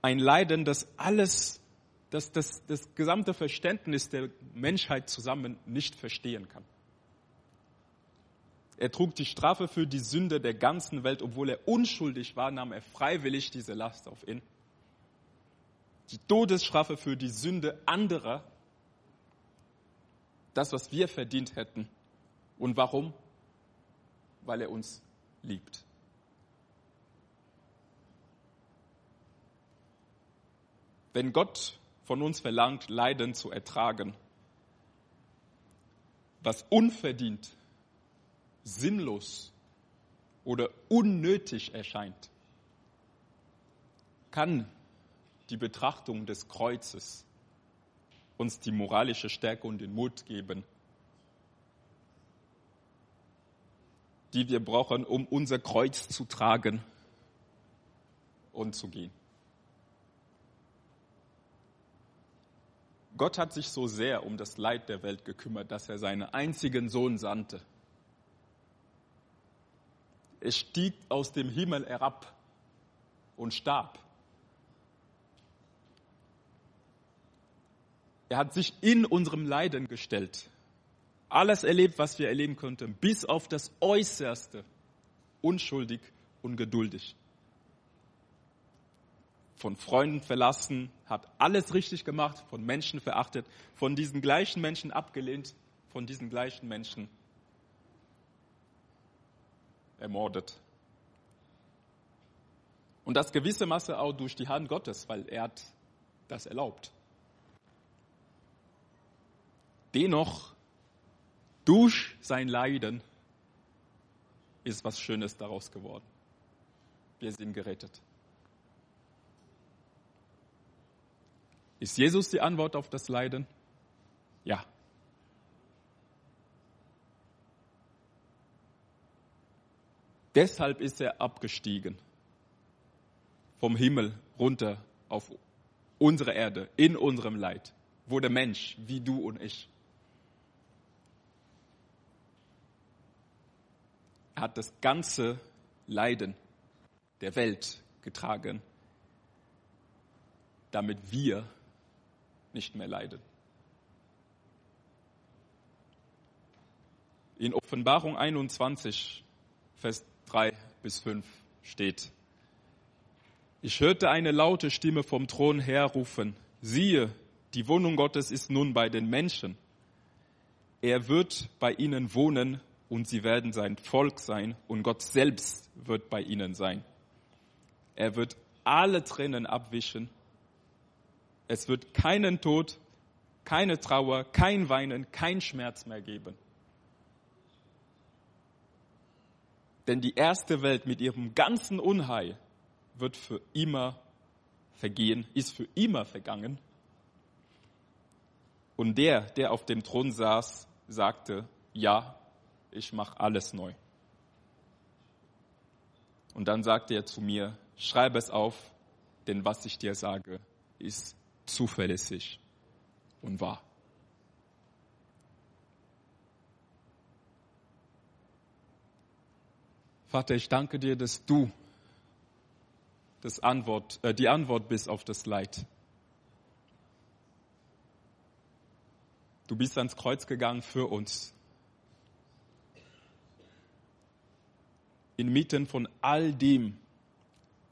ein Leiden, das alles, das, das das gesamte Verständnis der Menschheit zusammen nicht verstehen kann. Er trug die Strafe für die Sünde der ganzen Welt, obwohl er unschuldig war, nahm er freiwillig diese Last auf ihn. Die Todesstrafe für die Sünde anderer, das, was wir verdient hätten. Und warum? Weil er uns liebt. Wenn Gott von uns verlangt, Leiden zu ertragen, was unverdient, sinnlos oder unnötig erscheint, kann die Betrachtung des Kreuzes uns die moralische Stärke und den Mut geben, die wir brauchen, um unser Kreuz zu tragen und zu gehen. Gott hat sich so sehr um das Leid der Welt gekümmert, dass er seinen einzigen Sohn sandte. Er stieg aus dem Himmel herab und starb. Er hat sich in unserem Leiden gestellt. Alles erlebt, was wir erleben konnten, bis auf das Äußerste. Unschuldig und geduldig. Von Freunden verlassen, hat alles richtig gemacht, von Menschen verachtet, von diesen gleichen Menschen abgelehnt, von diesen gleichen Menschen ermordet. Und das gewisse Masse auch durch die Hand Gottes, weil er hat das erlaubt. Dennoch, durch sein Leiden ist was Schönes daraus geworden. Wir sind gerettet. Ist Jesus die Antwort auf das Leiden? Ja. Deshalb ist er abgestiegen vom Himmel runter auf unsere Erde, in unserem Leid, wurde Mensch wie du und ich. Er hat das ganze Leiden der Welt getragen, damit wir nicht mehr leiden. In Offenbarung 21, Vers 3 bis 5 steht, ich hörte eine laute Stimme vom Thron herrufen, siehe, die Wohnung Gottes ist nun bei den Menschen. Er wird bei ihnen wohnen und sie werden sein Volk sein und Gott selbst wird bei ihnen sein. Er wird alle Tränen abwischen. Es wird keinen Tod, keine Trauer, kein Weinen, kein Schmerz mehr geben. Denn die erste Welt mit ihrem ganzen Unheil wird für immer vergehen, ist für immer vergangen. Und der, der auf dem Thron saß, sagte, ja, ich mache alles neu. Und dann sagte er zu mir, schreibe es auf, denn was ich dir sage, ist zuverlässig und wahr. Vater, ich danke dir, dass du das Antwort, äh, die Antwort bist auf das Leid. Du bist ans Kreuz gegangen für uns. Inmitten von all dem,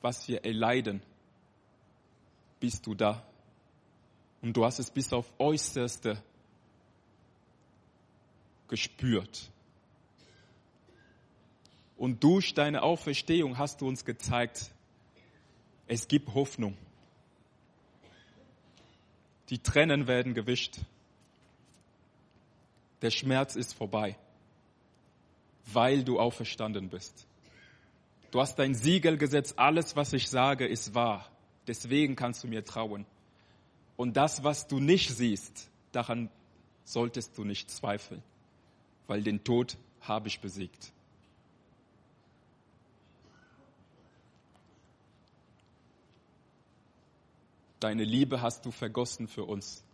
was wir erleiden, bist du da. Und du hast es bis auf äußerste gespürt. Und durch deine Auferstehung hast du uns gezeigt, es gibt Hoffnung. Die Tränen werden gewischt. Der Schmerz ist vorbei, weil du auferstanden bist. Du hast dein Siegel gesetzt, alles, was ich sage, ist wahr. Deswegen kannst du mir trauen. Und das, was du nicht siehst, daran solltest du nicht zweifeln, weil den Tod habe ich besiegt. Deine Liebe hast du vergossen für uns,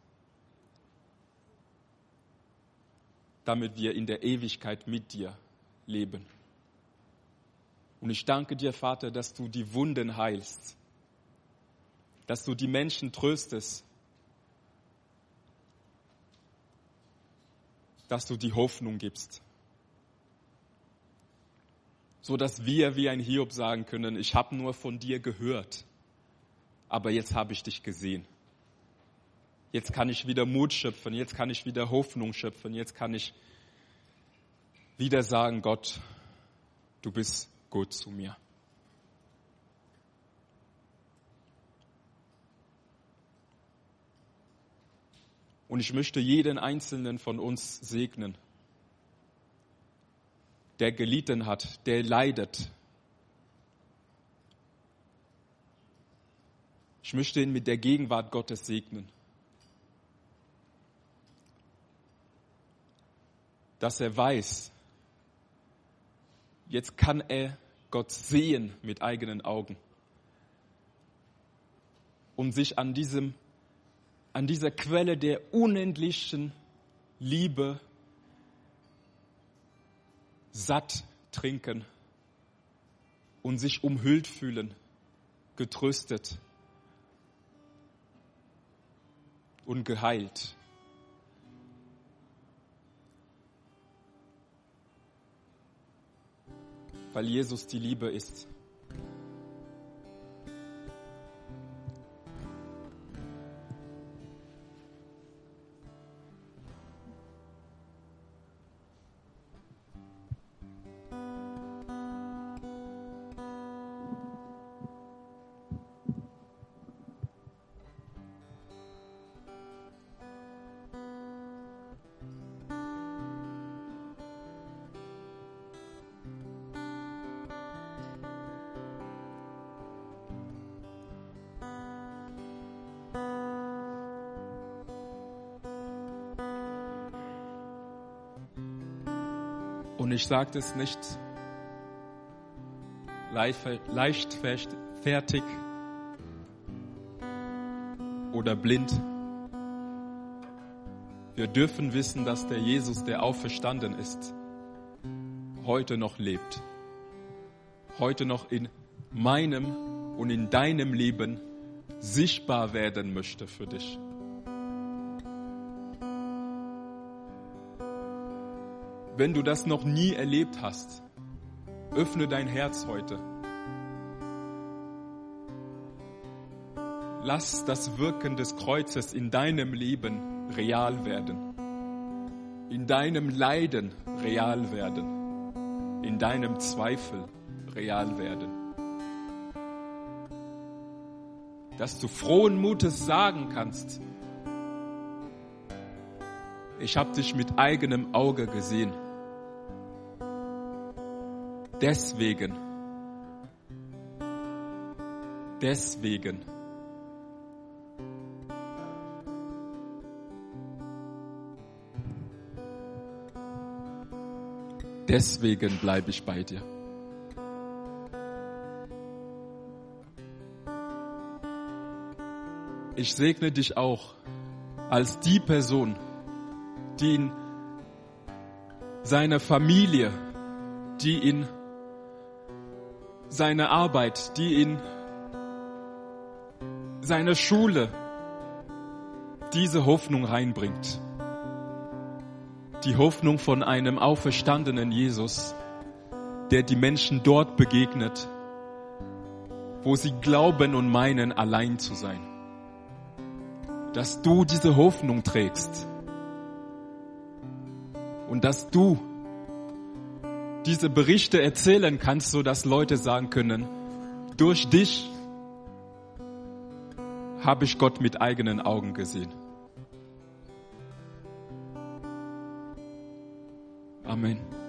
damit wir in der Ewigkeit mit dir leben. Und ich danke dir, Vater, dass du die Wunden heilst, dass du die Menschen tröstest, dass du die Hoffnung gibst, so dass wir wie ein Hiob sagen können, ich habe nur von dir gehört aber jetzt habe ich dich gesehen. Jetzt kann ich wieder Mut schöpfen, jetzt kann ich wieder Hoffnung schöpfen, jetzt kann ich wieder sagen, Gott, du bist gut zu mir. Und ich möchte jeden einzelnen von uns segnen, der gelitten hat, der leidet, Ich möchte ihn mit der Gegenwart Gottes segnen. Dass er weiß, jetzt kann er Gott sehen mit eigenen Augen und sich an diesem, an dieser Quelle der unendlichen Liebe satt trinken und sich umhüllt fühlen, getröstet und geheilt. Weil Jesus die Liebe ist. Ich sage das nicht leichtfertig oder blind. Wir dürfen wissen, dass der Jesus, der auferstanden ist, heute noch lebt. Heute noch in meinem und in deinem Leben sichtbar werden möchte für dich. Wenn du das noch nie erlebt hast, öffne dein Herz heute. Lass das Wirken des Kreuzes in deinem Leben real werden, in deinem Leiden real werden, in deinem Zweifel real werden. Dass du frohen Mutes sagen kannst, ich habe dich mit eigenem Auge gesehen. Deswegen, deswegen, deswegen bleibe ich bei dir. Ich segne dich auch als die Person, die in seiner Familie, die in seine Arbeit, die in seine Schule diese Hoffnung reinbringt. Die Hoffnung von einem auferstandenen Jesus, der die Menschen dort begegnet, wo sie glauben und meinen, allein zu sein. Dass du diese Hoffnung trägst und dass du diese Berichte erzählen kannst, so dass Leute sagen können, durch dich habe ich Gott mit eigenen Augen gesehen. Amen.